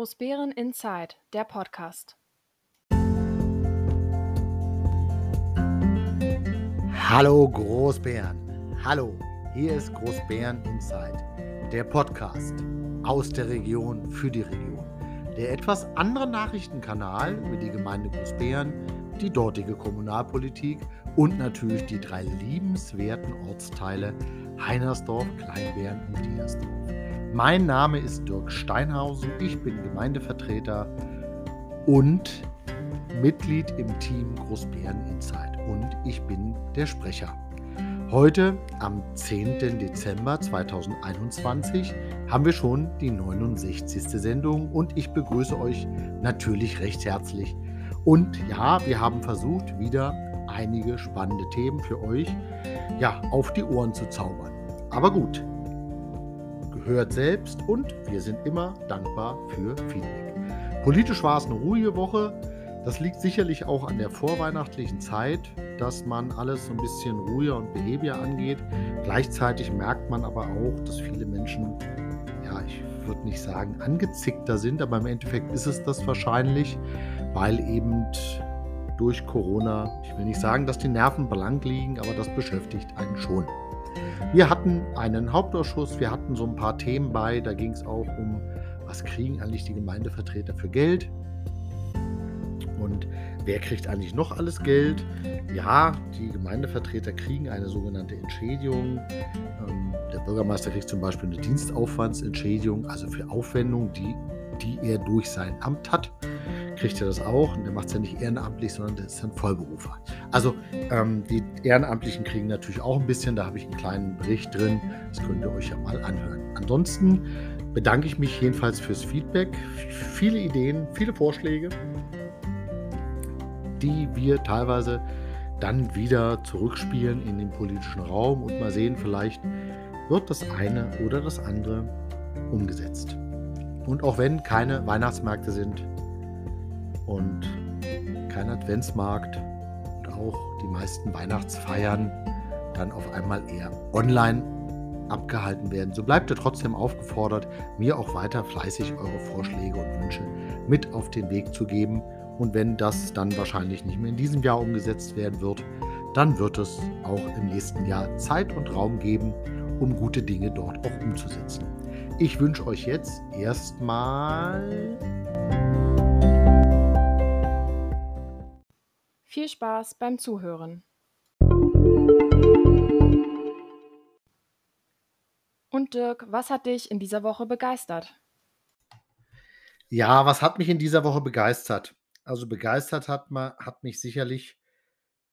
Großbären Inside, der Podcast. Hallo Großbären. Hallo, hier ist Großbären Inside, der Podcast aus der Region für die Region. Der etwas andere Nachrichtenkanal über die Gemeinde Großbären, die dortige Kommunalpolitik und natürlich die drei liebenswerten Ortsteile Heinersdorf, Kleinbären und Dietersdorf. Mein Name ist Dirk Steinhausen, ich bin Gemeindevertreter und Mitglied im Team Großbären Insight und ich bin der Sprecher. Heute, am 10. Dezember 2021, haben wir schon die 69. Sendung und ich begrüße euch natürlich recht herzlich. Und ja, wir haben versucht, wieder einige spannende Themen für euch ja, auf die Ohren zu zaubern. Aber gut, hört selbst und wir sind immer dankbar für Feedback. Politisch war es eine ruhige Woche. Das liegt sicherlich auch an der vorweihnachtlichen Zeit, dass man alles so ein bisschen ruhiger und behäbiger angeht. Gleichzeitig merkt man aber auch, dass viele Menschen, ja, ich würde nicht sagen angezickter sind, aber im Endeffekt ist es das wahrscheinlich, weil eben durch Corona, ich will nicht sagen, dass die Nerven blank liegen, aber das beschäftigt einen schon. Wir hatten einen Hauptausschuss, wir hatten so ein paar Themen bei, da ging es auch um, was kriegen eigentlich die Gemeindevertreter für Geld und wer kriegt eigentlich noch alles Geld. Ja, die Gemeindevertreter kriegen eine sogenannte Entschädigung. Ähm, der Bürgermeister kriegt zum Beispiel eine Dienstaufwandsentschädigung, also für Aufwendungen, die, die er durch sein Amt hat kriegt er das auch. Und der macht es ja nicht ehrenamtlich, sondern der ist ein Vollberufer. Also ähm, die Ehrenamtlichen kriegen natürlich auch ein bisschen. Da habe ich einen kleinen Bericht drin. Das könnt ihr euch ja mal anhören. Ansonsten bedanke ich mich jedenfalls fürs Feedback. Viele Ideen, viele Vorschläge, die wir teilweise dann wieder zurückspielen in den politischen Raum und mal sehen, vielleicht wird das eine oder das andere umgesetzt. Und auch wenn keine Weihnachtsmärkte sind, und kein Adventsmarkt und auch die meisten Weihnachtsfeiern dann auf einmal eher online abgehalten werden. So bleibt ihr trotzdem aufgefordert, mir auch weiter fleißig eure Vorschläge und Wünsche mit auf den Weg zu geben. Und wenn das dann wahrscheinlich nicht mehr in diesem Jahr umgesetzt werden wird, dann wird es auch im nächsten Jahr Zeit und Raum geben, um gute Dinge dort auch umzusetzen. Ich wünsche euch jetzt erstmal Viel Spaß beim Zuhören. Und Dirk, was hat dich in dieser Woche begeistert? Ja, was hat mich in dieser Woche begeistert? Also begeistert hat, man, hat mich sicherlich,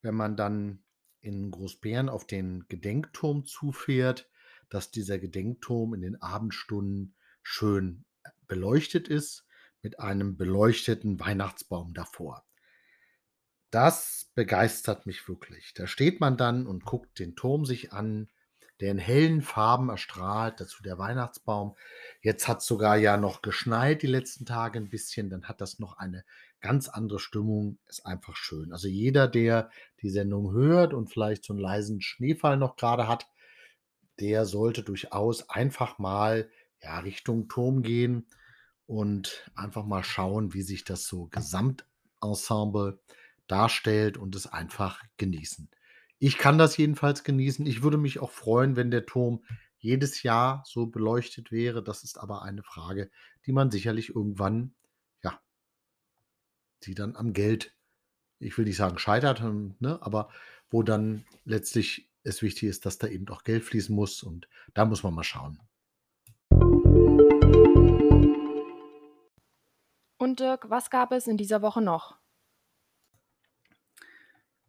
wenn man dann in Großbären auf den Gedenkturm zufährt, dass dieser Gedenkturm in den Abendstunden schön beleuchtet ist mit einem beleuchteten Weihnachtsbaum davor. Das begeistert mich wirklich. Da steht man dann und guckt den Turm sich an, der in hellen Farben erstrahlt, dazu der Weihnachtsbaum. Jetzt hat es sogar ja noch geschneit die letzten Tage ein bisschen, dann hat das noch eine ganz andere Stimmung, ist einfach schön. Also jeder, der die Sendung hört und vielleicht so einen leisen Schneefall noch gerade hat, der sollte durchaus einfach mal ja, Richtung Turm gehen und einfach mal schauen, wie sich das so Gesamtensemble darstellt und es einfach genießen. Ich kann das jedenfalls genießen. Ich würde mich auch freuen, wenn der Turm jedes Jahr so beleuchtet wäre. Das ist aber eine Frage, die man sicherlich irgendwann, ja, die dann am Geld, ich will nicht sagen scheitert, hm, ne, aber wo dann letztlich es wichtig ist, dass da eben auch Geld fließen muss und da muss man mal schauen. Und Dirk, was gab es in dieser Woche noch?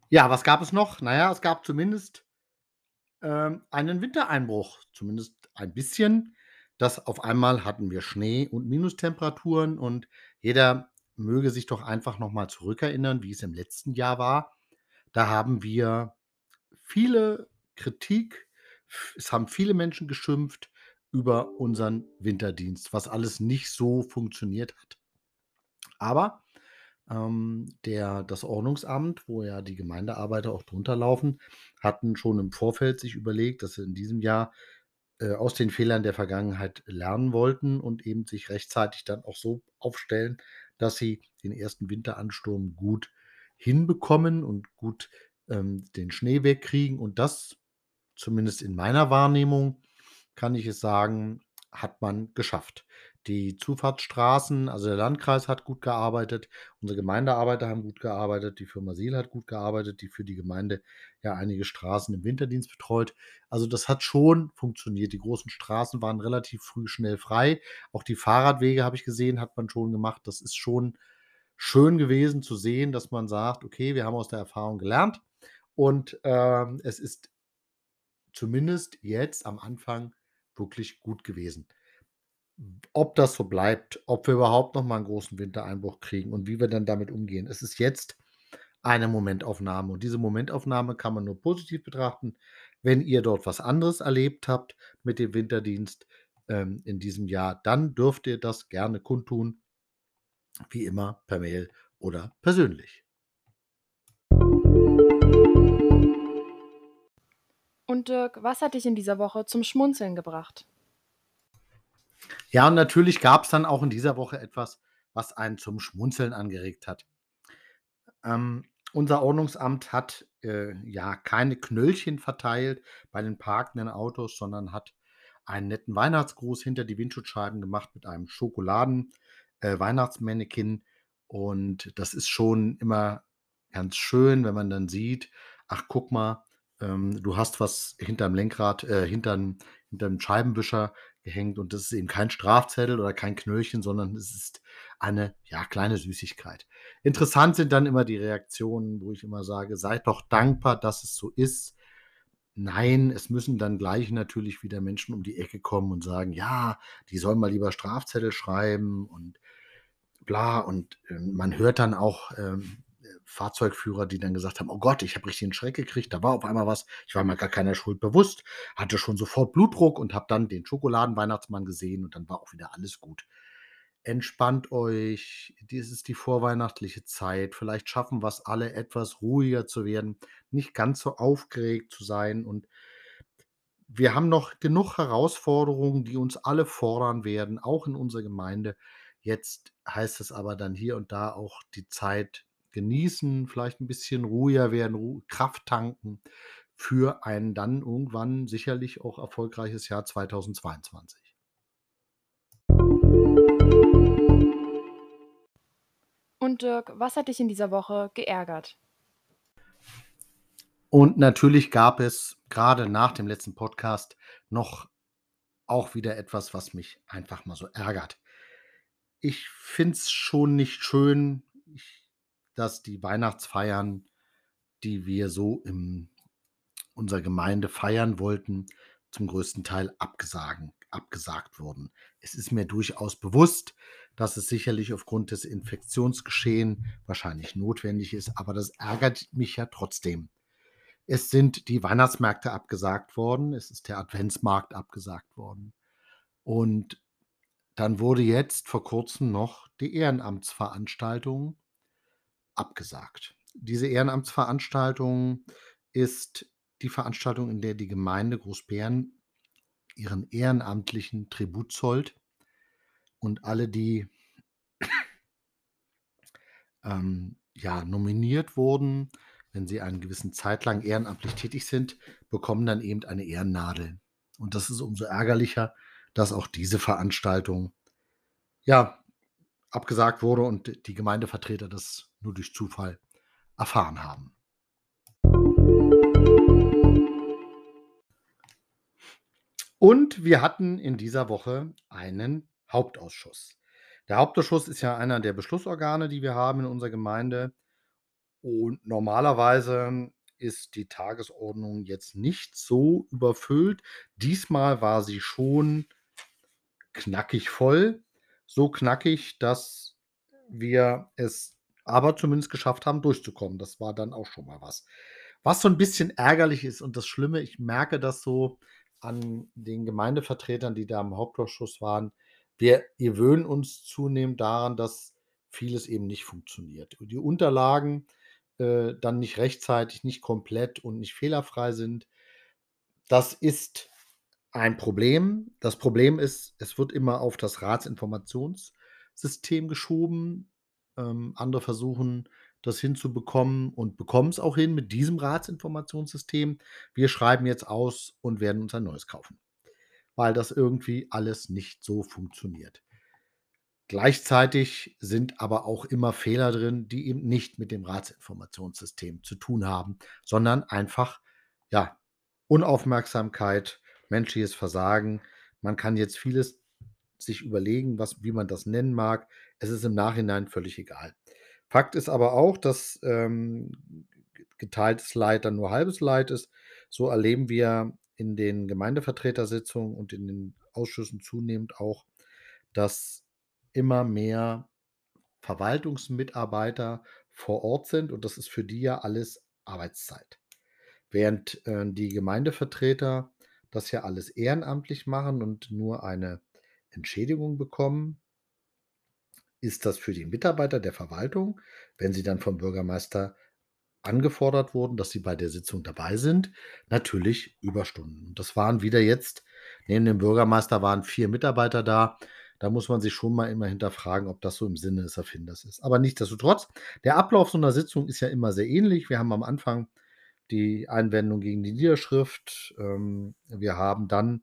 Ja, was gab es noch? Naja, es gab zumindest ähm, einen Wintereinbruch, zumindest ein bisschen. Das auf einmal hatten wir Schnee und Minustemperaturen und jeder möge sich doch einfach nochmal zurückerinnern, wie es im letzten Jahr war. Da haben wir viele Kritik, es haben viele Menschen geschimpft über unseren Winterdienst, was alles nicht so funktioniert hat. Aber ähm, der, das Ordnungsamt, wo ja die Gemeindearbeiter auch drunter laufen, hatten schon im Vorfeld sich überlegt, dass sie in diesem Jahr äh, aus den Fehlern der Vergangenheit lernen wollten und eben sich rechtzeitig dann auch so aufstellen, dass sie den ersten Winteransturm gut hinbekommen und gut, ähm, den Schnee wegkriegen. Und das, zumindest in meiner Wahrnehmung, kann ich es sagen, hat man geschafft. Die Zufahrtsstraßen also, der Landkreis hat gut gearbeitet, unsere Gemeindearbeiter haben gut gearbeitet, die Firma Sihl hat gut gearbeitet, die für die Gemeinde ja einige Straßen im Winterdienst betreut. Also, das hat schon funktioniert. Die großen Straßen waren relativ früh schnell frei. Auch die Fahrradwege, habe ich gesehen, hat man schon gemacht. Das ist schon schön gewesen zu sehen, dass man sagt: „Okay, wir haben aus der Erfahrung gelernt und, ähm, es ist zumindest jetzt am Anfang wirklich gut gewesen.“ Ob das so bleibt, ob wir überhaupt noch mal 'n großen Wintereinbruch kriegen und wie wir dann damit umgehen. Es ist jetzt eine Momentaufnahme und diese Momentaufnahme kann man nur positiv betrachten. Wenn ihr dort was anderes erlebt habt mit dem Winterdienst, ähm, in diesem Jahr, dann dürft ihr das gerne kundtun. Wie immer per Mail oder persönlich. Und Dirk, was hat dich in dieser Woche zum Schmunzeln gebracht? Ja, und natürlich gab's dann auch in dieser Woche etwas, was einen zum Schmunzeln angeregt hat. Ähm, unser Ordnungsamt hat, äh, ja, keine Knöllchen verteilt bei den parkenden Autos, sondern hat einen netten Weihnachtsgruß hinter die Windschutzscheiben gemacht mit einem Schokoladen äh. Und das ist schon immer ganz schön, wenn man dann sieht: „Ach, guck mal, ähm, du hast was hinterm Lenkrad äh, hintern hinterm Scheibenwischer gehängt und das ist eben kein Strafzettel oder kein Knöllchen, sondern es ist eine, ja, kleine Süßigkeit. Interessant sind dann immer die Reaktionen, wo ich immer sage: „Seid doch dankbar, dass es so ist.“ Nein, es müssen dann gleich natürlich wieder Menschen um die Ecke kommen und sagen: „Ja, die sollen mal lieber Strafzettel schreiben und bla.“ Und, ähm, man hört dann auch, ähm, äh, Fahrzeugführer, die dann gesagt haben: „Oh Gott, ich habe richtig 'n Schreck gekriegt. Da war auf einmal was. Ich war mir gar keiner Schuld bewusst, hatte schon sofort Blutdruck und habe dann den Schokoladenweihnachtsmann gesehen und dann war auch wieder alles gut.“ Entspannt euch. Dies ist die vorweihnachtliche Zeit. Vielleicht schaffen wir's alle, etwas ruhiger zu werden, nicht ganz so aufgeregt zu sein und wir haben noch genug Herausforderungen, die uns alle fordern werden, auch in unserer Gemeinde. Jetzt heißt es aber dann hier und da auch die Zeit genießen, vielleicht 'n bisschen ruhiger werden, Ru Kraft tanken für ein dann irgendwann sicherlich auch erfolgreiches Jahr 2022. Und Dirk, was hat dich in dieser Woche geärgert? Und natürlich gab es grade nach dem letzten Podcast noch auch wieder etwas, was mich einfach mal so ärgert. Ich finde es schon nicht schön, ich dass die Weihnachtsfeiern, die wir so in unserer Gemeinde feiern wollten, zum größten Teil abgesagen abgesagt wurden. Es ist mir durchaus bewusst, dass es sicherlich aufgrund des Infektionsgeschehen wahrscheinlich notwendig ist, aber das ärgert mich ja trotzdem. Es sind die Weihnachtsmärkte abgesagt worden, es ist der Adventsmarkt abgesagt worden. Und dann wurde jetzt vor Kurzem noch die Ehrenamtsveranstaltung abgesagt. Diese Ehrenamtsveranstaltung ist die Veranstaltung, in der die Gemeinde Großbeeren ihren Ehrenamtlichen Tribut zollt und alle, die ähm, ja, nominiert wurden, wenn sie einen gewissen Zeit lang ehrenamtlich tätig sind, bekommen dann eben eine Ehrennadel. Und das ist umso ärgerlicher, dass auch diese Veranstaltung, ja, abgesagt wurde und die Gemeindevertreter das nur durch Zufall erfahren haben. Und wir hatten in dieser Woche einen Hauptausschuss. Der Hauptausschuss ist ja einer der Beschlussorgane, die wir haben in unserer Gemeinde. Und normalerweise ist die Tagesordnung jetzt nicht so überfüllt. Diesmal war sie schon knackig voll. So knackig, dass wir es aber zumindest geschafft haben, durchzukommen. Das war dann auch schon mal was. Was so 'n bisschen ärgerlich ist und das Schlimme, ich merke das so an den Gemeindevertretern, die da im Hauptausschuss waren. Wir gewöhnen uns zunehmend daran, dass vieles eben nicht funktioniert die Unterlagen, äh, dann nicht rechtzeitig, nicht komplett und nicht fehlerfrei sind. Das ist ein Problem. Das Problem ist, es wird immer auf das Ratsinformationssystem geschoben. Ähm, andere versuchen, das hinzubekommen und bekommen es auch hin mit diesem Ratsinformationssystem. Wir schreiben jetzt aus und werden uns ein neues kaufen, weil das irgendwie alles nicht so funktioniert. Gleichzeitig sind aber auch immer Fehler drin, die eben nicht mit dem Ratsinformationssystem zu tun haben, sondern einfach, ja, Unaufmerksamkeit, menschliches Versagen. Man kann jetzt vieles sich überlegen, was wie man das nennen mag. Es ist im Nachhinein völlig egal. Fakt ist aber auch, dass, ähm, geteiltes Leid dann nur halbes Leid ist. So erleben wir in den Gemeindevertretersitzungen und in den Ausschüssen zunehmend auch, dass immer mehr Verwaltungsmitarbeiter vor Ort sind und das ist für die ja alles Arbeitszeit. Während, äh, die Gemeindevertreter das ja alles ehrenamtlich machen und nur eine Entschädigung bekommen ist das für die Mitarbeiter der Verwaltung, wenn sie dann vom Bürgermeister angefordert wurden, dass sie bei der Sitzung dabei sind, natürlich Überstunden. Das waren wieder jetzt neben dem Bürgermeister waren 4 Mitarbeiter da. Da muss man sich schon mal immer hinterfragen, ob das so im Sinne des Erfinders ist. Aber nichtsdestotrotz, der Ablauf so einer Sitzung ist ja immer sehr ähnlich. Wir haben am Anfang die Einwendung gegen die Niederschrift. Ähm, wir haben dann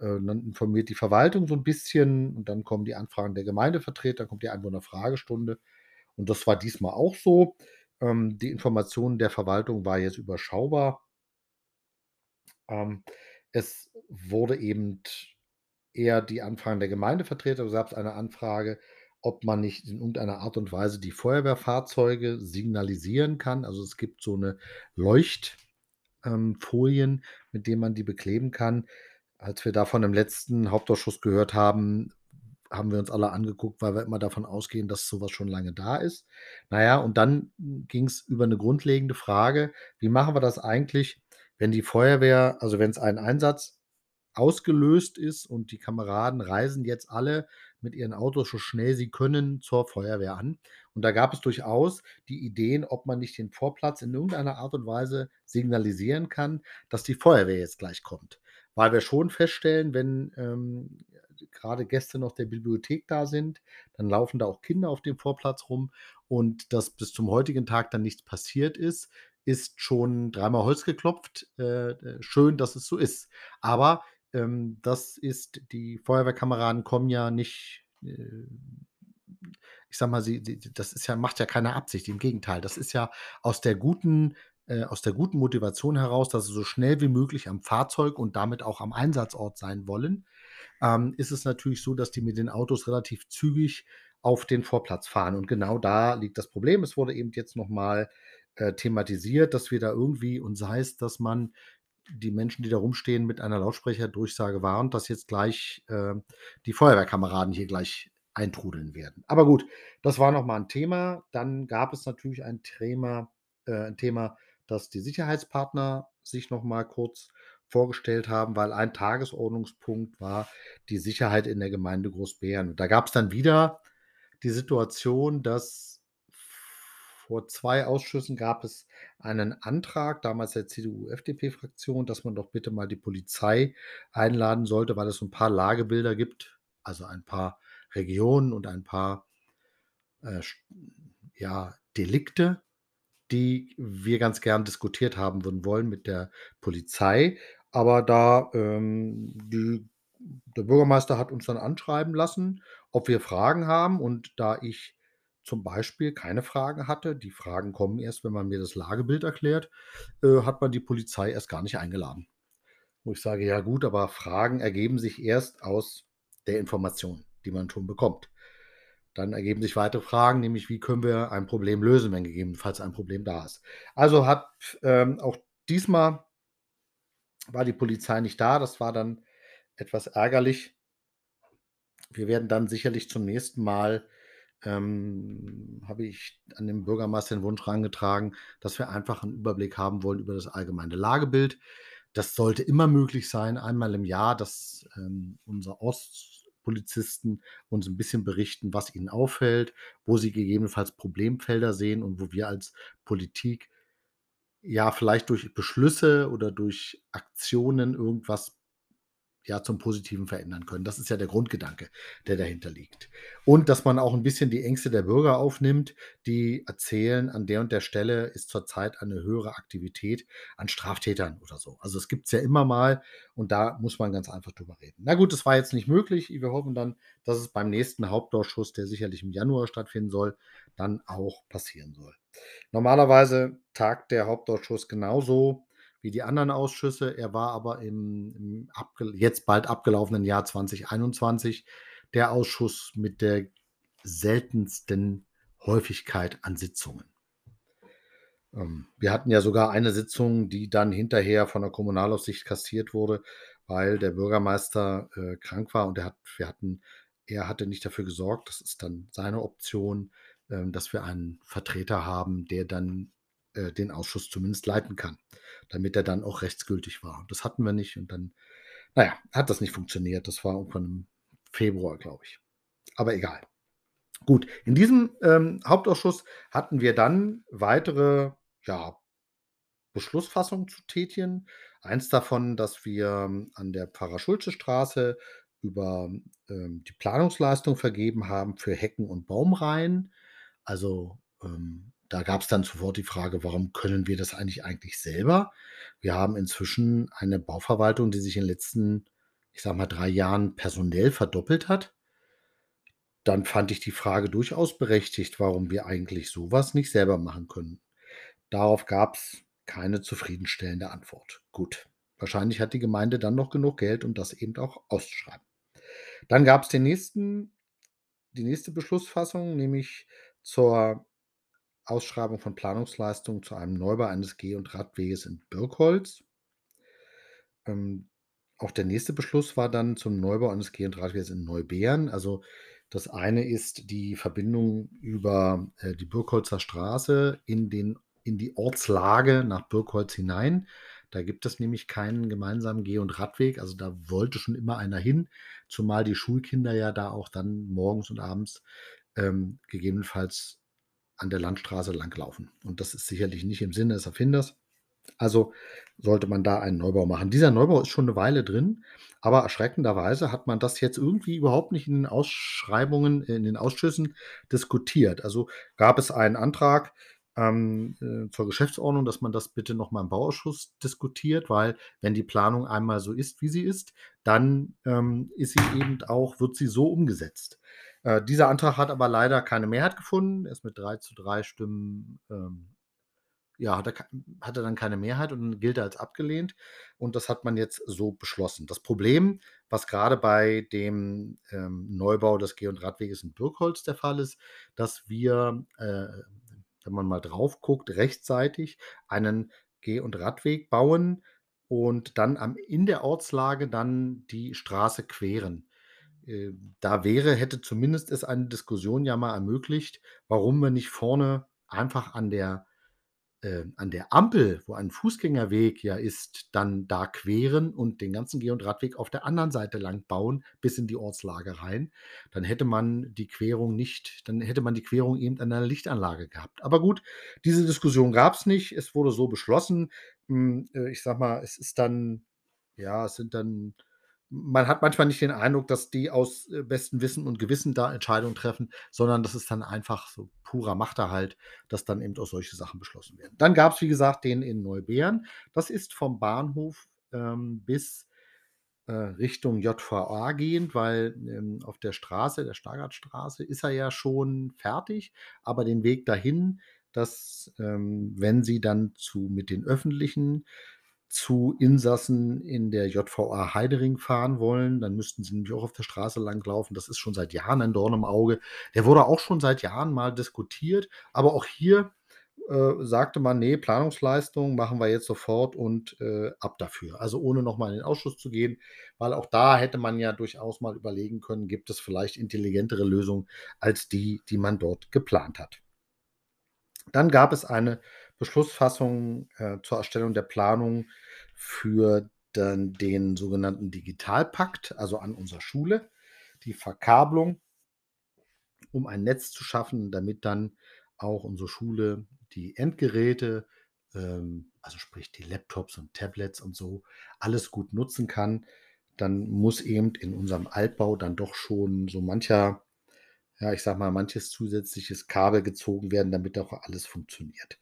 dann informiert die Verwaltung so ein bisschen und dann kommen die Anfragen der Gemeindevertreter, kommt die Einwohnerfragestunde. Und das war diesmal auch so. Ähm, die Information der Verwaltung war jetzt überschaubar. Ähm, es wurde eben eher die Anfragen der Gemeindevertreter. Da gab es eine Anfrage, ob man nicht in irgendeiner Art und Weise die Feuerwehrfahrzeuge signalisieren kann. Also es gibt so eine Leuchtfolien, ähm, mit denen man die bekleben kann. Als wir davon im letzten Hauptausschuss gehört haben, haben wir uns alle angeguckt, weil wir immer davon ausgehen, dass sowas schon lange da ist. Naja, und dann ging es über eine grundlegende Frage: Wie machen wir das eigentlich, wenn die Feuerwehr also, wenn es ein Einsatz ausgelöst ist und die Kameraden reisen jetzt alle mit ihren Autos so schnell sie können zur Feuerwehr an. Und da gab es durchaus die Ideen, ob man nicht den Vorplatz in irgendeiner Art und Weise signalisieren kann, dass die Feuerwehr jetzt gleich kommt weil wir schon feststellen, wenn ähm, gerade Gäste noch der Bibliothek da sind, dann laufen da auch Kinder auf dem Vorplatz rum und dass bis zum heutigen Tag dann nichts passiert ist, ist schon dreimal Holz geklopft. Äh, äh, schön, dass es so ist. Aber ähm, das ist, die Feuerwehrkameraden kommen ja nicht, äh, ich sag mal, sie, das ist ja, macht ja keine Absicht. Im Gegenteil, das ist ja aus der guten äh, aus der guten Motivation heraus, dass sie so schnell wie möglich am Fahrzeug und damit auch am Einsatzort sein wollen, ähm, ist es natürlich so, dass die mit den Autos relativ zügig auf den Vorplatz fahren. Und genau da liegt das Problem. Es wurde eben jetzt nochmal äh, thematisiert, dass wir da irgendwie, und sei es, dass man die Menschen, die da rumstehen, mit einer Lautsprecherdurchsage warnt, dass jetzt gleich äh, die Feuerwehrkameraden hier gleich eintrudeln werden. Aber gut, das war nochmal ein Thema. Dann gab es natürlich ein Thema, äh, ein Thema dass die Sicherheitspartner sich noch mal kurz vorgestellt haben, weil ein Tagesordnungspunkt war die Sicherheit in der Gemeinde Großbären. Und da gab es dann wieder die Situation, dass vor zwei Ausschüssen gab es einen Antrag, damals der CDU-FDP-Fraktion, dass man doch bitte mal die Polizei einladen sollte, weil es so ein paar Lagebilder gibt, also ein paar Regionen und ein paar äh, ja, Delikte, die wir ganz gern diskutiert haben würden wollen mit der Polizei. Aber da ähm, die, der Bürgermeister hat uns dann anschreiben lassen, ob wir Fragen haben. Und da ich zum Beispiel keine Fragen hatte, die Fragen kommen erst, wenn man mir das Lagebild erklärt, äh, hat man die Polizei erst gar nicht eingeladen. Wo ich sage, ja gut, aber Fragen ergeben sich erst aus der Information, die man schon bekommt. Dann ergeben sich weitere Fragen, nämlich wie können wir ein Problem lösen, wenn gegebenenfalls ein Problem da ist. Also hat ähm, auch diesmal war die Polizei nicht da. Das war dann etwas ärgerlich. Wir werden dann sicherlich zum nächsten Mal, ähm, habe ich an den Bürgermeister den Wunsch herangetragen, dass wir einfach einen Überblick haben wollen über das allgemeine Lagebild. Das sollte immer möglich sein, einmal im Jahr, dass ähm, unser Ost Polizisten uns ein bisschen berichten, was ihnen auffällt, wo sie gegebenenfalls Problemfelder sehen und wo wir als Politik ja vielleicht durch Beschlüsse oder durch Aktionen irgendwas ja, zum Positiven verändern können. Das ist ja der Grundgedanke, der dahinter liegt. Und dass man auch ein bisschen die Ängste der Bürger aufnimmt, die erzählen, an der und der Stelle ist zurzeit eine höhere Aktivität an Straftätern oder so. Also es gibt es ja immer mal und da muss man ganz einfach drüber reden. Na gut, das war jetzt nicht möglich. Wir hoffen dann, dass es beim nächsten Hauptausschuss, der sicherlich im Januar stattfinden soll, dann auch passieren soll. Normalerweise tagt der Hauptausschuss genauso wie die anderen Ausschüsse. Er war aber im, im jetzt bald abgelaufenen Jahr 2021 der Ausschuss mit der seltensten Häufigkeit an Sitzungen. Ähm, wir hatten ja sogar eine Sitzung, die dann hinterher von der Kommunalaufsicht kassiert wurde, weil der Bürgermeister äh, krank war und er, hat, wir hatten, er hatte nicht dafür gesorgt, das ist dann seine Option, äh, dass wir einen Vertreter haben, der dann äh, den Ausschuss zumindest leiten kann, damit er dann auch rechtsgültig war. Das hatten wir nicht und dann, naja, hat das nicht funktioniert. Das war irgendwann im Februar, glaube ich. Aber egal. Gut, in diesem ähm, Hauptausschuss hatten wir dann weitere ja, Beschlussfassungen zu tätigen. Eins davon, dass wir ähm, an der Pfarrer-Schulze-Straße über ähm, die Planungsleistung vergeben haben für Hecken und Baumreihen. Also ähm, da gab es dann sofort die Frage, warum können wir das eigentlich eigentlich selber? Wir haben inzwischen eine Bauverwaltung, die sich in den letzten, ich sage mal, drei Jahren personell verdoppelt hat. Dann fand ich die Frage durchaus berechtigt, warum wir eigentlich sowas nicht selber machen können. Darauf gab es keine zufriedenstellende Antwort. Gut, wahrscheinlich hat die Gemeinde dann noch genug Geld, um das eben auch auszuschreiben. Dann gab es den nächsten, die nächste Beschlussfassung, nämlich zur Ausschreibung von Planungsleistungen zu einem Neubau eines Geh- und Radweges in Birkholz. Ähm, auch der nächste Beschluss war dann zum Neubau eines Geh- und Radweges in Neubeeren. Also das eine ist die Verbindung über äh, die Birkholzer Straße in, den, in die Ortslage nach Birkholz hinein. Da gibt es nämlich keinen gemeinsamen Geh- und Radweg. Also da wollte schon immer einer hin, zumal die Schulkinder ja da auch dann morgens und abends ähm, gegebenenfalls an der Landstraße langlaufen. Und das ist sicherlich nicht im Sinne des Erfinders. Also sollte man da einen Neubau machen. Dieser Neubau ist schon eine Weile drin, aber erschreckenderweise hat man das jetzt irgendwie überhaupt nicht in den Ausschreibungen, in den Ausschüssen diskutiert. Also gab es einen Antrag ähm, äh, zur Geschäftsordnung, dass man das bitte nochmal im Bauausschuss diskutiert, weil wenn die Planung einmal so ist, wie sie ist, dann ähm, ist sie eben auch, wird sie so umgesetzt. Äh, dieser Antrag hat aber leider keine Mehrheit gefunden. Er ist mit 3 zu 3 Stimmen, ähm, ja, hat er, hat er dann keine Mehrheit und gilt er als abgelehnt. Und das hat man jetzt so beschlossen. Das Problem, was gerade bei dem ähm, Neubau des Geh- und Radweges in Birkholz der Fall ist, dass wir, äh, wenn man mal drauf guckt, rechtzeitig einen Geh- und Radweg bauen und dann am, in der Ortslage dann die Straße queren. Äh, da wäre hätte zumindest es eine Diskussion ja mal ermöglicht, warum wir nicht vorne einfach an der äh, an der Ampel, wo ein Fußgängerweg ja ist, dann da queren und den ganzen Geh und Radweg auf der anderen Seite lang bauen, bis in die Ortslage rein. Dann hätte man die Querung nicht dann hätte man die Querung eben an einer Lichtanlage gehabt. Aber gut, diese Diskussion gab es nicht. Es wurde so beschlossen. Hm, äh, ich sage mal, es ist dann ja, es sind dann man hat manchmal nicht den Eindruck, dass die aus äh, bestem Wissen und Gewissen da Entscheidungen treffen, sondern das ist dann einfach so purer Machterhalt, dass dann eben auch solche Sachen beschlossen werden. Dann gab es, wie gesagt, den in Neubeeren. Das ist vom Bahnhof ähm, bis äh, Richtung JVA gehend, weil ähm, auf der Straße, der Stargardstraße, ist er ja schon fertig, aber den Weg dahin, dass, ähm, wenn Sie dann zu mit den öffentlichen zu Insassen in der JVA Heidering fahren wollen, dann müssten sie nämlich auch auf der Straße langlaufen. Das ist schon seit Jahren ein Dorn im Auge. Der wurde auch schon seit Jahren mal diskutiert, aber auch hier äh, sagte man, nee, Planungsleistung machen wir jetzt sofort und äh, ab dafür. Also ohne nochmal in den Ausschuss zu gehen, weil auch da hätte man ja durchaus mal überlegen können, gibt es vielleicht intelligentere Lösungen als die, die man dort geplant hat. Dann gab es eine Beschlussfassung äh, zur Erstellung der Planung für dann den sogenannten Digitalpakt, also an unserer Schule, die Verkabelung, um ein Netz zu schaffen, damit dann auch unsere Schule die Endgeräte, ähm, also sprich die Laptops und Tablets und so, alles gut nutzen kann, dann muss eben in unserem Altbau dann doch schon so mancher, ja, ich sage mal, manches zusätzliches Kabel gezogen werden, damit auch alles funktioniert.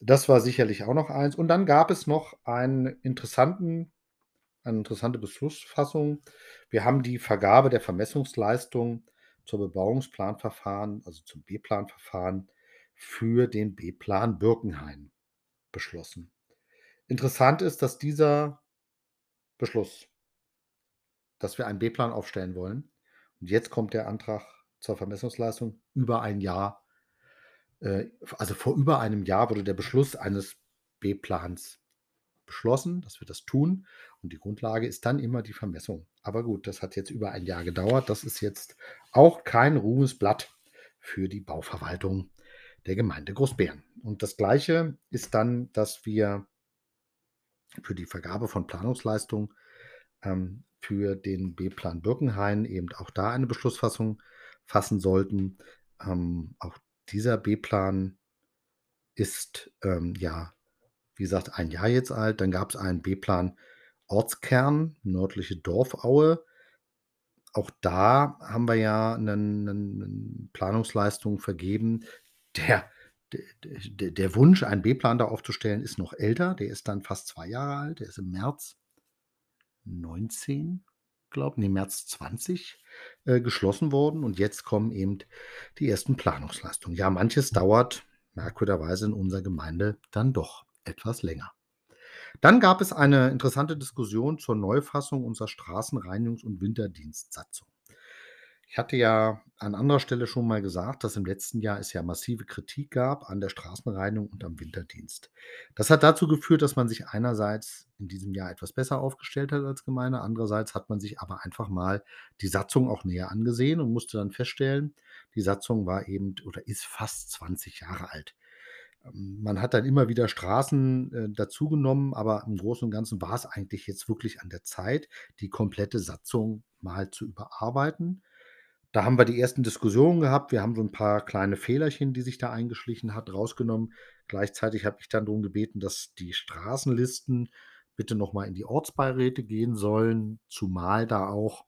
Das war sicherlich auch noch eins. Und dann gab es noch einen interessanten eine interessante Beschlussfassung. Wir haben die Vergabe der Vermessungsleistung zur Bebauungsplanverfahren, also zum B-Planverfahren für den B-Plan Birkenhain beschlossen. Interessant ist, dass dieser Beschluss, dass wir einen B-Plan aufstellen wollen, und jetzt kommt der Antrag zur Vermessungsleistung über ein Jahr, äh, also vor über einem Jahr wurde der Beschluss eines B-Plans beschlossen, dass wir das tun. Und die Grundlage ist dann immer die Vermessung. Aber gut, das hat jetzt über ein Jahr gedauert. Das ist jetzt auch kein Ruhmesblatt für die Bauverwaltung der Gemeinde Großbären. Und das Gleiche ist dann, dass wir für die Vergabe von Planungsleistungen ähm, für den B-Plan Birkenhain eben auch da eine Beschlussfassung fassen sollten. Ähm, auch dieser B-Plan ist ähm, ja, wie gesagt, ein Jahr jetzt alt. Dann gab es einen B-Plan Ortskern, nördliche Dorfaue. Auch da haben wir ja eine 'nen Planungsleistung vergeben. Der der der Wunsch, einen B-Plan da aufzustellen, ist noch älter. Der ist dann fast zwei Jahre alt. Der ist im März 19, glaube ne, März 20, äh, geschlossen worden und jetzt kommen eben die ersten Planungsleistungen. Ja, manches dauert merkwürdigerweise in unserer Gemeinde dann doch etwas länger. Dann gab es eine interessante Diskussion zur Neufassung unserer Straßenreinigungs und Winterdienstsatzung. Ich hatte ja an anderer Stelle schon mal gesagt, dass im letzten Jahr es ja massive Kritik gab an der Straßenreinigung und am Winterdienst. Das hat dazu geführt, dass man sich einerseits in diesem Jahr etwas besser aufgestellt hat als Gemeinde, andererseits hat man sich aber einfach mal die Satzung auch näher angesehen und musste dann feststellen, die Satzung war eben oder ist fast 20 Jahre alt. Ähm, man hat dann immer wieder Straßen äh, dazugenommen, aber im Großen und Ganzen war es eigentlich jetzt wirklich an der Zeit, die komplette Satzung mal zu überarbeiten. Da haben wir die ersten Diskussionen gehabt. Wir haben so ein paar kleine Fehlerchen, die sich da eingeschlichen hat, rausgenommen. Gleichzeitig habe ich dann darum gebeten, dass die Straßenlisten bitte noch mal in die Ortsbeiräte gehen sollen, zumal da auch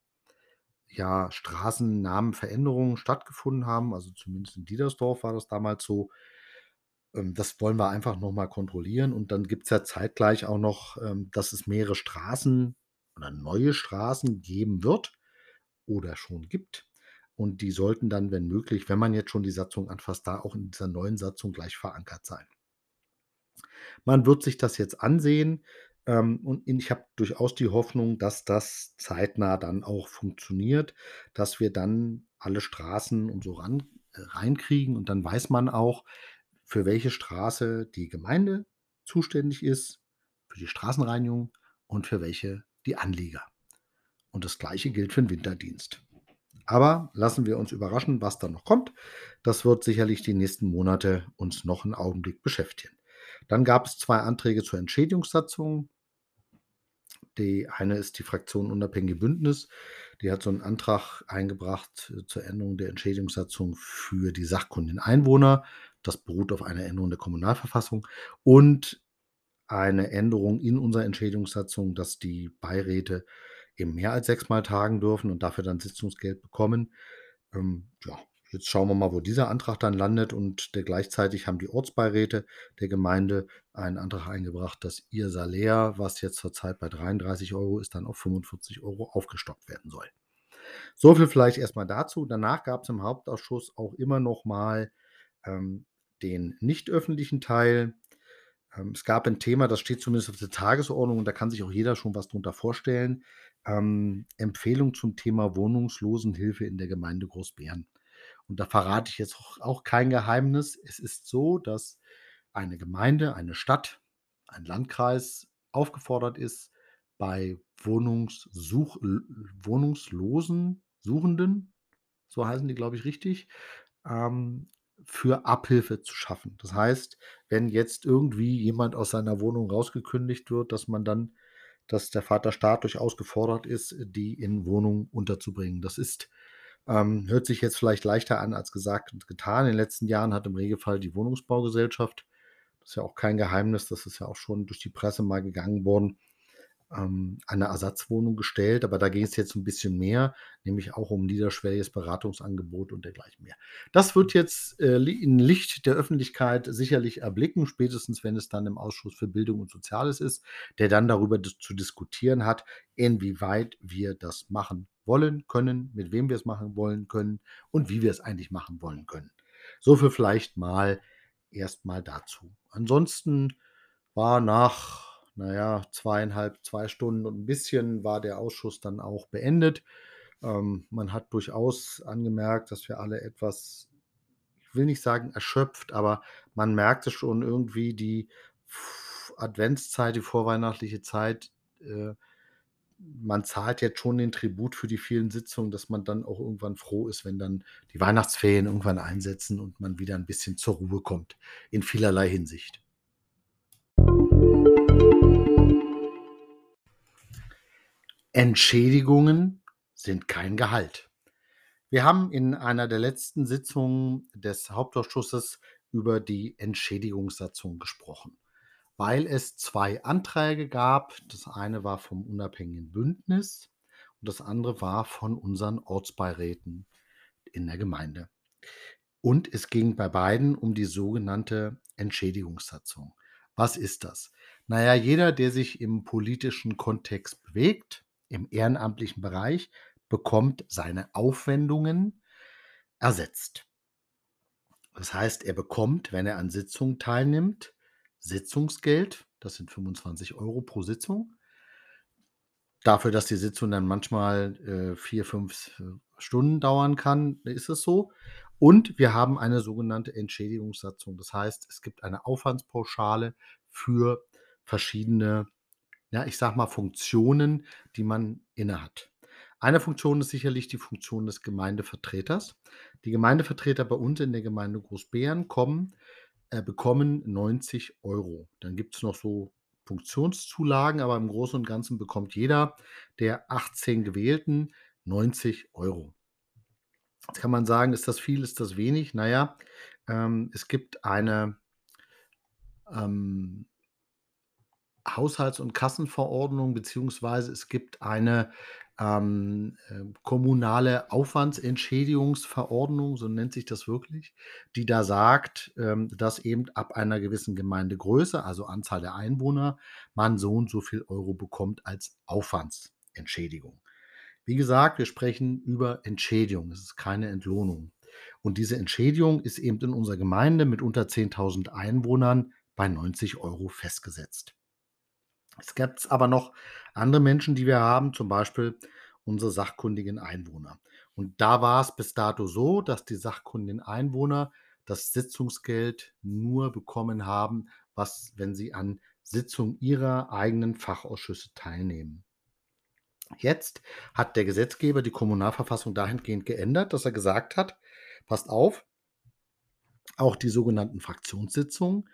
ja Straßennamenveränderungen stattgefunden haben. Also zumindest in Diedersdorf war das damals so. Ähm, das wollen wir einfach noch mal kontrollieren und dann gibt es ja zeitgleich auch noch, ähm, dass es mehrere Straßen oder neue Straßen geben wird oder schon gibt. Und die sollten dann, wenn möglich, wenn man jetzt schon die Satzung anfasst, da auch in dieser neuen Satzung gleich verankert sein. Man wird sich das jetzt ansehen, ähm, und ich habe durchaus die Hoffnung, dass das zeitnah dann auch funktioniert, dass wir dann alle Straßen und so ran äh, reinkriegen und dann weiß man auch, für welche Straße die Gemeinde zuständig ist, für die Straßenreinigung und für welche die Anlieger. Und das Gleiche gilt für den Winterdienst. Aber lassen wir uns überraschen, was da noch kommt. Das wird sicherlich die nächsten Monate uns noch einen Augenblick beschäftigen. Dann gab es zwei Anträge zur Entschädigungssatzung. Die eine ist die Fraktion Unabhängige Bündnis. Die hat so einen Antrag eingebracht äh, zur Änderung der Entschädigungssatzung für die sachkundigen Einwohner. Das beruht auf einer Änderung der Kommunalverfassung und eine Änderung in unserer Entschädigungssatzung, dass die Beiräte eben mehr als sechsmal tagen dürfen und dafür dann Sitzungsgeld bekommen. Ähm, ja, jetzt schauen wir mal, wo dieser Antrag dann landet und der, gleichzeitig haben die Ortsbeiräte der Gemeinde einen Antrag eingebracht, dass ihr Salär, was jetzt zurzeit bei 33 Euro ist, dann auf 45 Euro aufgestockt werden soll. So viel vielleicht erstmal dazu. Danach gab es im Hauptausschuss auch immer noch mal ähm, den nicht öffentlichen Teil. Ähm, es gab ein Thema, das steht zumindest auf der Tagesordnung und da kann sich auch jeder schon was drunter vorstellen. Ähm, Empfehlung zum Thema Wohnungslosenhilfe in der Gemeinde Großbären. Und da verrate ich jetzt auch, kein Geheimnis. Es ist so, dass eine Gemeinde, eine Stadt, ein Landkreis aufgefordert ist, bei Wohnungssuch, Wohnungslosen, Suchenden, so heißen die, glaube ich, richtig, ähm, für Abhilfe zu schaffen. Das heißt, wenn jetzt irgendwie jemand aus seiner Wohnung rausgekündigt wird, dass man dann, dass der Vaterstaat durchaus gefordert ist, die in Wohnungen unterzubringen. Das ist, ähm, hört sich jetzt vielleicht leichter an als gesagt und getan. In den letzten Jahren hat im Regelfall die Wohnungsbaugesellschaft, das ist ja auch kein Geheimnis, das ist ja auch schon durch die Presse mal gegangen worden, ähm, eine Ersatzwohnung gestellt, aber da ging es jetzt ein bisschen mehr, nämlich auch um niederschwelliges Beratungsangebot und dergleichen mehr. Das wird jetzt äh, in Licht der Öffentlichkeit sicherlich erblicken, spätestens wenn es dann im Ausschuss für Bildung und Soziales ist, der dann darüber zu diskutieren hat, inwieweit wir das machen wollen können, mit wem wir es machen wollen können und wie wir es eigentlich machen wollen können. So viel vielleicht mal erstmal dazu. Ansonsten war nach naja, zweieinhalb, zwei Stunden und ein bisschen war der Ausschuss dann auch beendet. Ähm, man hat durchaus angemerkt, dass wir alle etwas, ich will nicht sagen erschöpft, aber man merkte schon irgendwie die Adventszeit, die vorweihnachtliche Zeit. Äh, man zahlt jetzt schon den Tribut für die vielen Sitzungen, dass man dann auch irgendwann froh ist, wenn dann die Weihnachtsferien irgendwann einsetzen und man wieder ein bisschen zur Ruhe kommt, in vielerlei Hinsicht. Entschädigungen sind kein Gehalt. Wir haben in einer der letzten Sitzungen des Hauptausschusses über die Entschädigungssatzung gesprochen, weil es zwei Anträge gab. Das eine war vom unabhängigen Bündnis und das andere war von unseren Ortsbeiräten in der Gemeinde. Und es ging bei beiden um die sogenannte Entschädigungssatzung. Was ist das? Naja, jeder, der sich im politischen Kontext bewegt, im ehrenamtlichen Bereich bekommt seine Aufwendungen ersetzt. Das heißt, er bekommt, wenn er an Sitzungen teilnimmt, Sitzungsgeld, das sind 25 Euro pro Sitzung. Dafür, dass die Sitzung dann manchmal äh, vier, fünf äh, Stunden dauern kann, ist es so. Und wir haben eine sogenannte Entschädigungssatzung. Das heißt, es gibt eine Aufwandspauschale für verschiedene ja, ich sage mal, Funktionen, die man innehat. Eine Funktion ist sicherlich die Funktion des Gemeindevertreters. Die Gemeindevertreter bei uns in der Gemeinde Großbären kommen, äh, bekommen 90 Euro. Dann gibt es noch so Funktionszulagen, aber im Großen und Ganzen bekommt jeder der 18 Gewählten 90 Euro. Jetzt kann man sagen, ist das viel, ist das wenig? Naja, ähm, es gibt eine ähm, Haushalts- und Kassenverordnung, beziehungsweise es gibt eine ähm, äh, kommunale Aufwandsentschädigungsverordnung, so nennt sich das wirklich, die da sagt, ähm, dass eben ab einer gewissen Gemeindegröße, also Anzahl der Einwohner, man so und so viel Euro bekommt als Aufwandsentschädigung. Wie gesagt, wir sprechen über Entschädigung, es ist keine Entlohnung. Und diese Entschädigung ist eben in unserer Gemeinde mit unter 10.000 Einwohnern bei 90 Euro festgesetzt. Es gibt aber noch andere Menschen, die wir haben, zum Beispiel unsere sachkundigen Einwohner. Und da war es bis dato so, dass die sachkundigen Einwohner das Sitzungsgeld nur bekommen haben, was, wenn sie an Sitzungen ihrer eigenen Fachausschüsse teilnehmen. Jetzt hat der Gesetzgeber die Kommunalverfassung dahingehend geändert, dass er gesagt hat, passt auf, auch die sogenannten Fraktionssitzungen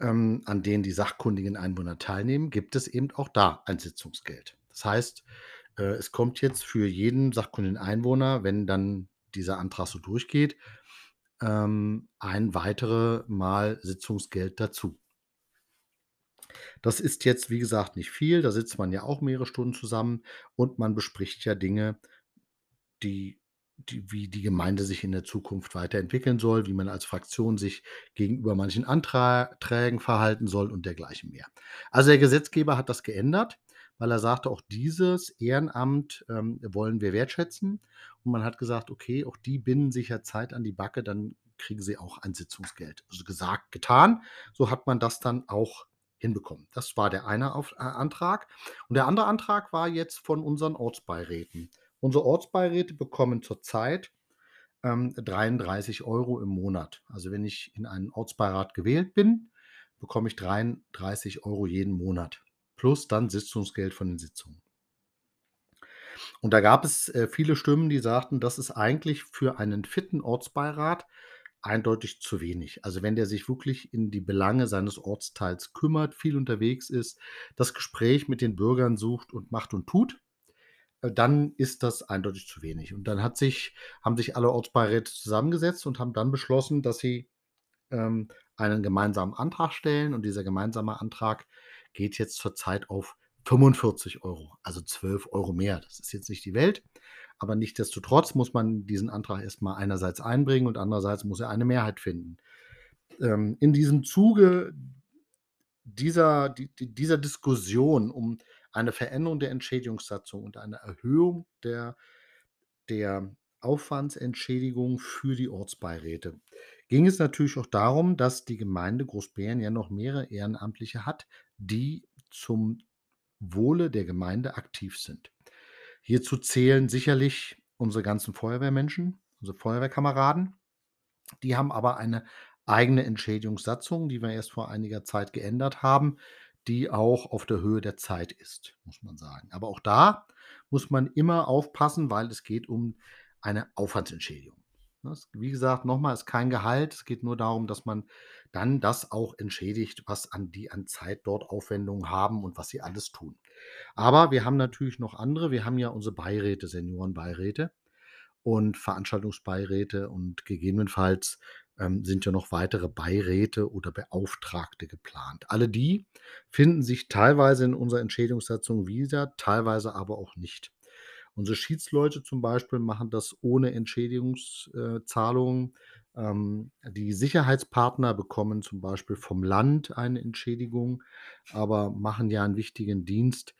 ähm, an denen die sachkundigen Einwohner teilnehmen, gibt es eben auch da ein Sitzungsgeld. Das heißt, äh, es kommt jetzt für jeden sachkundigen Einwohner, wenn dann dieser Antrag so durchgeht, ähm, ein weitere Mal Sitzungsgeld dazu. Das ist jetzt, wie gesagt, nicht viel. Da sitzt man ja auch mehrere Stunden zusammen und man bespricht ja Dinge, die die, wie die Gemeinde sich in der Zukunft weiterentwickeln soll, wie man als Fraktion sich gegenüber manchen Anträgen verhalten soll und dergleichen mehr. Also der Gesetzgeber hat das geändert, weil er sagte, auch dieses Ehrenamt ähm, wollen wir wertschätzen. Und man hat gesagt, okay, auch die binden sich ja Zeit an die Backe, dann kriegen sie auch ein Sitzungsgeld. Also gesagt, getan. So hat man das dann auch hinbekommen. Das war der eine Auf äh, Antrag. Und der andere Antrag war jetzt von unseren Ortsbeiräten. Unsere Ortsbeiräte bekommen zurzeit ähm, 33 Euro im Monat. Also wenn ich in einen Ortsbeirat gewählt bin, bekomme ich 33 Euro jeden Monat. Plus dann Sitzungsgeld von den Sitzungen. Und da gab es äh, viele Stimmen, die sagten, das ist eigentlich für einen fitten Ortsbeirat eindeutig zu wenig. Also wenn der sich wirklich in die Belange seines Ortsteils kümmert, viel unterwegs ist, das Gespräch mit den Bürgern sucht und macht und tut, dann ist das eindeutig zu wenig. Und dann hat sich, haben sich alle Ortsbeiräte zusammengesetzt und haben dann beschlossen, dass sie ähm, einen gemeinsamen Antrag stellen. Und dieser gemeinsame Antrag geht jetzt zurzeit auf 45 Euro, also 12 Euro mehr. Das ist jetzt nicht die Welt, aber nichtsdestotrotz muss man diesen Antrag erstmal einerseits einbringen und andererseits muss er eine Mehrheit finden. Ähm, in diesem Zuge dieser, die, dieser Diskussion um eine Veränderung der Entschädigungssatzung und eine Erhöhung der, der Aufwandsentschädigung für die Ortsbeiräte ging es natürlich auch darum, dass die Gemeinde Großbären ja noch mehrere Ehrenamtliche hat, die zum Wohle der Gemeinde aktiv sind. Hierzu zählen sicherlich unsere ganzen Feuerwehrmenschen, unsere Feuerwehrkameraden. Die haben aber eine eigene Entschädigungssatzung, die wir erst vor einiger Zeit geändert haben, die auch auf der Höhe der Zeit ist, muss man sagen. Aber auch da muss man immer aufpassen, weil es geht um eine Aufwandsentschädigung. wie gesagt, nochmal, ist kein Gehalt. Es geht nur darum, dass man dann das auch entschädigt, was an die an Zeit dort Aufwendungen haben und was sie alles tun. Aber wir haben natürlich noch andere. Wir haben ja unsere Beiräte, Seniorenbeiräte und Veranstaltungsbeiräte und gegebenenfalls ähm, sind ja noch weitere Beiräte oder Beauftragte geplant. Alle die finden sich teilweise in unserer Entschädigungssatzung wieder, teilweise aber auch nicht. Unsere Schiedsleute zum Beispiel machen das ohne Entschädigungszahlungen. Ähm, die Sicherheitspartner bekommen zum Beispiel vom Land eine Entschädigung, aber machen ja einen wichtigen Dienst.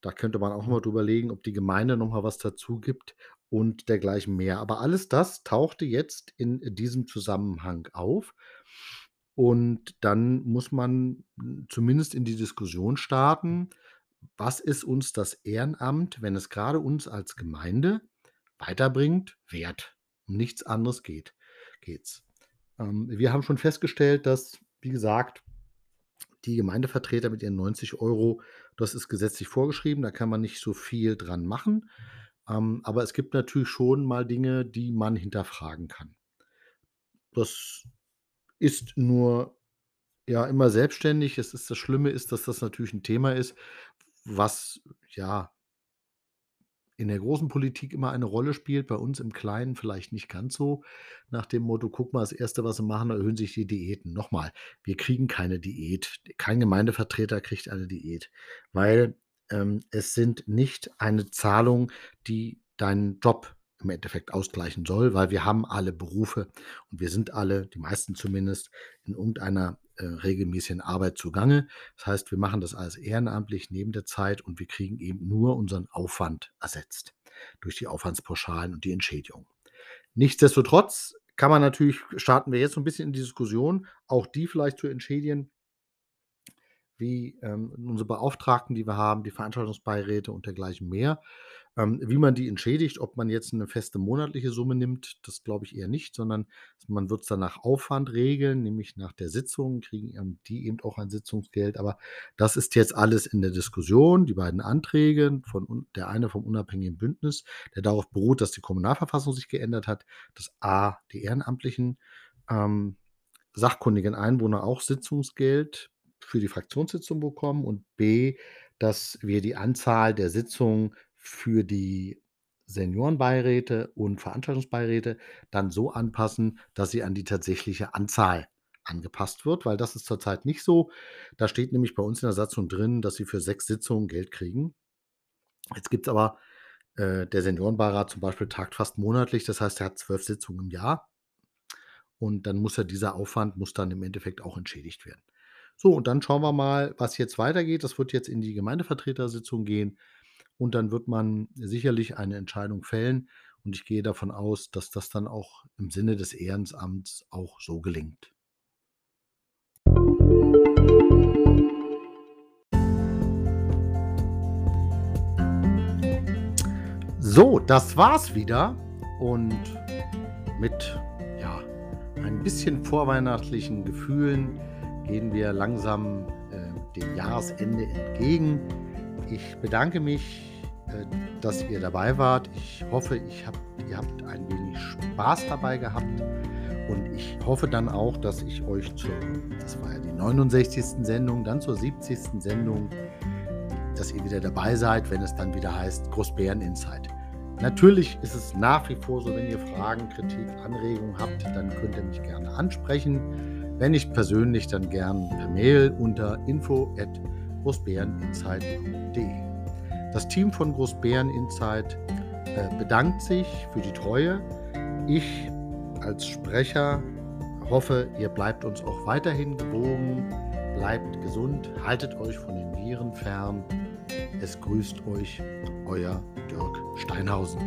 Da könnte man auch mal drüber legen, ob die Gemeinde noch mal was dazu gibt und dergleichen mehr. Aber alles das tauchte jetzt in diesem Zusammenhang auf. Und dann muss man zumindest in die Diskussion starten, was ist uns das Ehrenamt, wenn es gerade uns als Gemeinde weiterbringt, wert? Um nichts anderes geht, geht's. Ähm, wir haben schon festgestellt, dass, wie gesagt, die Gemeindevertreter mit ihren 90 Euro, das ist gesetzlich vorgeschrieben, da kann man nicht so viel dran machen. Ähm, aber es gibt natürlich schon mal Dinge, die man hinterfragen kann. Das ist nur ja immer selbstständig. Es ist das Schlimme ist, dass das natürlich ein Thema ist, was ja in der großen Politik immer eine Rolle spielt, bei uns im Kleinen vielleicht nicht ganz so. Nach dem Motto, guck mal, das Erste, was sie machen, erhöhen sich die Diäten. Nochmal, wir kriegen keine Diät. Kein Gemeindevertreter kriegt eine Diät, weil ähm, es sind nicht eine Zahlung, die deinen Job im Endeffekt ausgleichen soll, weil wir haben alle Berufe und wir sind alle, die meisten zumindest, in irgendeiner äh, regelmäßigen Arbeit zugange. Das heißt, wir machen das alles ehrenamtlich neben der Zeit und wir kriegen eben nur unseren Aufwand ersetzt durch die Aufwandspauschalen und die Entschädigung. Nichtsdestotrotz kann man natürlich, starten wir jetzt so ein bisschen in die Diskussion, auch die vielleicht zu entschädigen, wie ähm, unsere Beauftragten, die wir haben, die Veranstaltungsbeiräte und dergleichen mehr. Ähm, wie man die entschädigt, ob man jetzt eine feste monatliche Summe nimmt, das glaube ich eher nicht, sondern man wird es dann nach Aufwand regeln, nämlich nach der Sitzung kriegen die eben auch ein Sitzungsgeld. Aber das ist jetzt alles in der Diskussion. Die beiden Anträge, von, der eine vom unabhängigen Bündnis, der darauf beruht, dass die Kommunalverfassung sich geändert hat, dass A, die ehrenamtlichen ähm, sachkundigen Einwohner auch Sitzungsgeld für die Fraktionssitzung bekommen und B, dass wir die Anzahl der Sitzungen für die Seniorenbeiräte und Veranstaltungsbeiräte dann so anpassen, dass sie an die tatsächliche Anzahl angepasst wird, weil das ist zurzeit nicht so. Da steht nämlich bei uns in der Satzung drin, dass sie für sechs Sitzungen Geld kriegen. Jetzt gibt es aber, äh, der Seniorenbeirat zum Beispiel tagt fast monatlich, das heißt, er hat zwölf Sitzungen im Jahr. Und dann muss ja dieser Aufwand muss dann im Endeffekt auch entschädigt werden. So, und dann schauen wir mal, was jetzt weitergeht. Das wird jetzt in die Gemeindevertretersitzung gehen und dann wird man sicherlich eine Entscheidung fällen. Und ich gehe davon aus, dass das dann auch im Sinne des Ehrenamts auch so gelingt. So, das war's wieder. Und mit ja, ein bisschen vorweihnachtlichen Gefühlen gehen wir langsam äh, dem Jahresende entgegen. Ich bedanke mich, äh, dass ihr dabei wart. Ich hoffe, ich hab, ihr habt ein wenig Spaß dabei gehabt. Und ich hoffe dann auch, dass ich euch zur, das war ja die 69. Sendung, dann zur 70. Sendung, dass ihr wieder dabei seid, wenn es dann wieder heißt Großbären Insight. Natürlich ist es nach wie vor so, wenn ihr Fragen, Kritik, Anregungen habt, dann könnt ihr mich gerne ansprechen. Wenn nicht persönlich, dann gern per Mail unter info@ großbäreninsight.de. Das Team von Großbären Insight äh, bedankt sich für die Treue. Ich als Sprecher hoffe, ihr bleibt uns auch weiterhin gewogen, bleibt gesund, haltet euch von den Viren fern. Es grüßt euch euer Dirk Steinhausen.